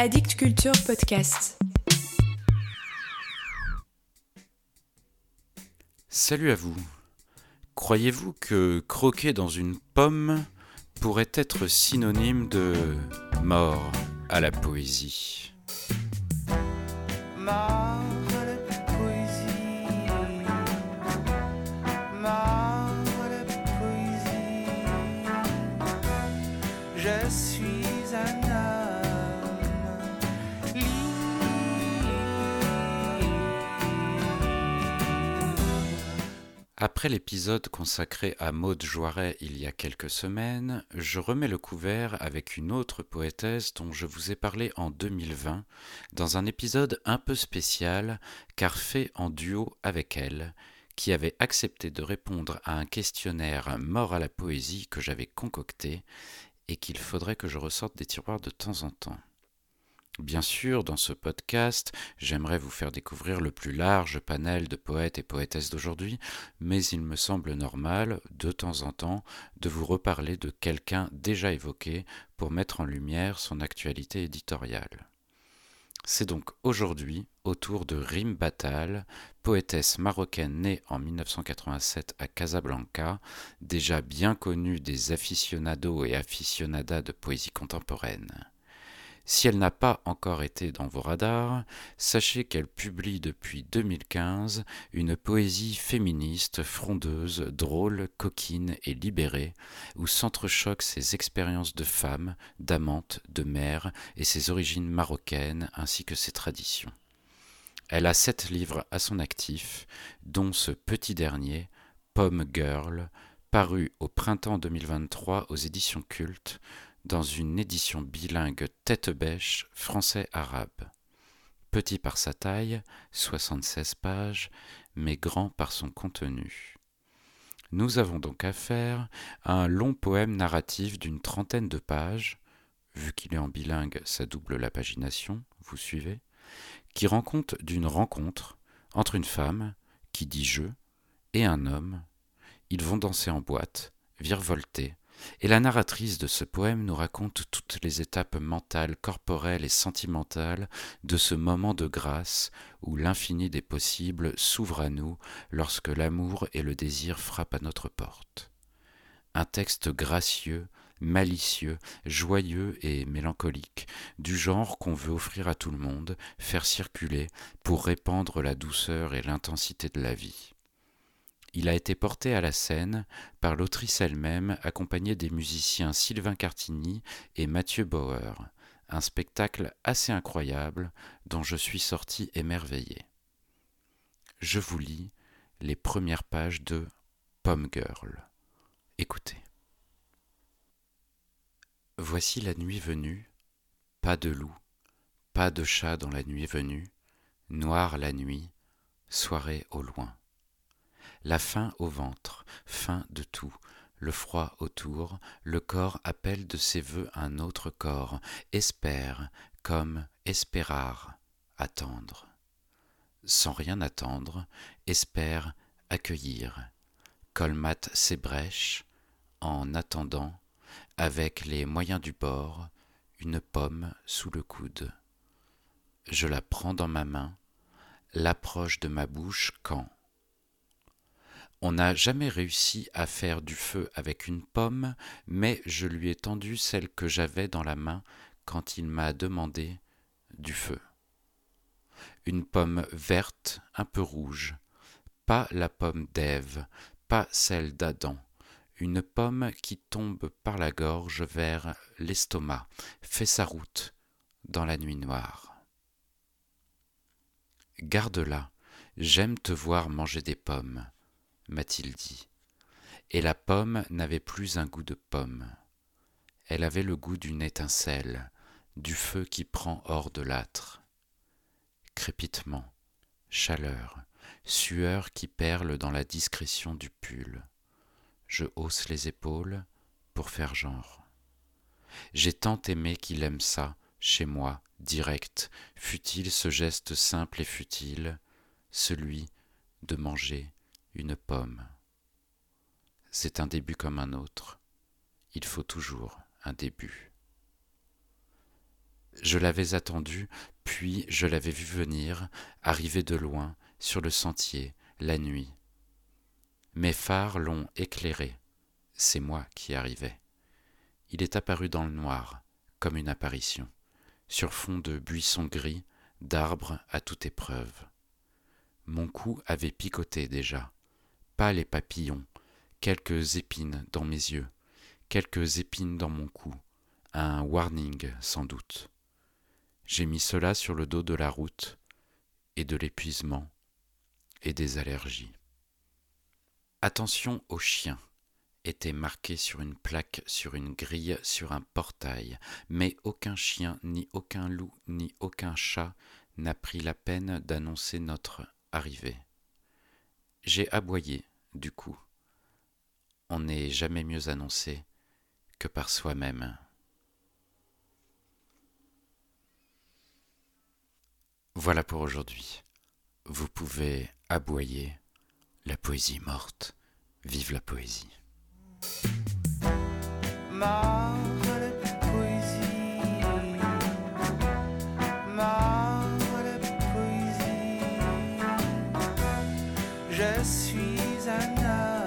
Addict Culture Podcast. Salut à vous. Croyez-vous que croquer dans une pomme pourrait être synonyme de mort à la poésie? Après l'épisode consacré à Maude Joiret il y a quelques semaines, je remets le couvert avec une autre poétesse dont je vous ai parlé en 2020 dans un épisode un peu spécial car fait en duo avec elle, qui avait accepté de répondre à un questionnaire mort à la poésie que j'avais concocté et qu'il faudrait que je ressorte des tiroirs de temps en temps. Bien sûr, dans ce podcast, j'aimerais vous faire découvrir le plus large panel de poètes et poétesses d'aujourd'hui, mais il me semble normal, de temps en temps, de vous reparler de quelqu'un déjà évoqué pour mettre en lumière son actualité éditoriale. C'est donc aujourd'hui au tour de Rim Batal, poétesse marocaine née en 1987 à Casablanca, déjà bien connue des aficionados et aficionadas de poésie contemporaine. Si elle n'a pas encore été dans vos radars, sachez qu'elle publie depuis 2015 une poésie féministe, frondeuse, drôle, coquine et libérée, où s'entrechoquent ses expériences de femme, d'amante, de mère et ses origines marocaines ainsi que ses traditions. Elle a sept livres à son actif, dont ce petit dernier, Pomme Girl, paru au printemps 2023 aux éditions Cultes, dans une édition bilingue tête bêche français-arabe. Petit par sa taille, 76 pages, mais grand par son contenu. Nous avons donc affaire à un long poème narratif d'une trentaine de pages, vu qu'il est en bilingue, ça double la pagination, vous suivez, qui rend compte d'une rencontre entre une femme, qui dit je, et un homme. Ils vont danser en boîte, virevolter, et la narratrice de ce poème nous raconte toutes les étapes mentales, corporelles et sentimentales de ce moment de grâce où l'infini des possibles s'ouvre à nous lorsque l'amour et le désir frappent à notre porte. Un texte gracieux, malicieux, joyeux et mélancolique, du genre qu'on veut offrir à tout le monde, faire circuler pour répandre la douceur et l'intensité de la vie. Il a été porté à la scène par l'autrice elle-même, accompagnée des musiciens Sylvain Cartini et Mathieu Bauer, un spectacle assez incroyable dont je suis sorti émerveillé. Je vous lis les premières pages de Pomme Girl. Écoutez. Voici la nuit venue, pas de loup, pas de chat dans la nuit venue, noire la nuit, soirée au loin la faim au ventre, faim de tout, le froid autour, le corps appelle de ses voeux un autre corps, espère, comme espérar, attendre. Sans rien attendre, espère accueillir, colmate ses brèches, en attendant, avec les moyens du bord, une pomme sous le coude. Je la prends dans ma main, l'approche de ma bouche quand, on n'a jamais réussi à faire du feu avec une pomme, mais je lui ai tendu celle que j'avais dans la main quand il m'a demandé du feu. Une pomme verte, un peu rouge, pas la pomme d'Ève, pas celle d'Adam, une pomme qui tombe par la gorge vers l'estomac, fait sa route dans la nuit noire. Garde-la, j'aime te voir manger des pommes m'a-t-il dit. Et la pomme n'avait plus un goût de pomme. Elle avait le goût d'une étincelle, du feu qui prend hors de l'âtre. Crépitement, chaleur, sueur qui perle dans la discrétion du pull. Je hausse les épaules pour faire genre. J'ai tant aimé qu'il aime ça, chez moi, direct, fut-il ce geste simple et futile, celui de manger une pomme. C'est un début comme un autre. Il faut toujours un début. Je l'avais attendu, puis je l'avais vu venir, arriver de loin, sur le sentier, la nuit. Mes phares l'ont éclairé. C'est moi qui arrivais. Il est apparu dans le noir, comme une apparition, sur fond de buissons gris, d'arbres à toute épreuve. Mon cou avait picoté déjà, pas les papillons, quelques épines dans mes yeux, quelques épines dans mon cou, un warning sans doute. J'ai mis cela sur le dos de la route, et de l'épuisement, et des allergies. Attention aux chiens était marqué sur une plaque, sur une grille, sur un portail, mais aucun chien, ni aucun loup, ni aucun chat n'a pris la peine d'annoncer notre arrivée. J'ai aboyé, du coup. On n'est jamais mieux annoncé que par soi-même. Voilà pour aujourd'hui. Vous pouvez aboyer la poésie morte. Vive la poésie. je suis un homme.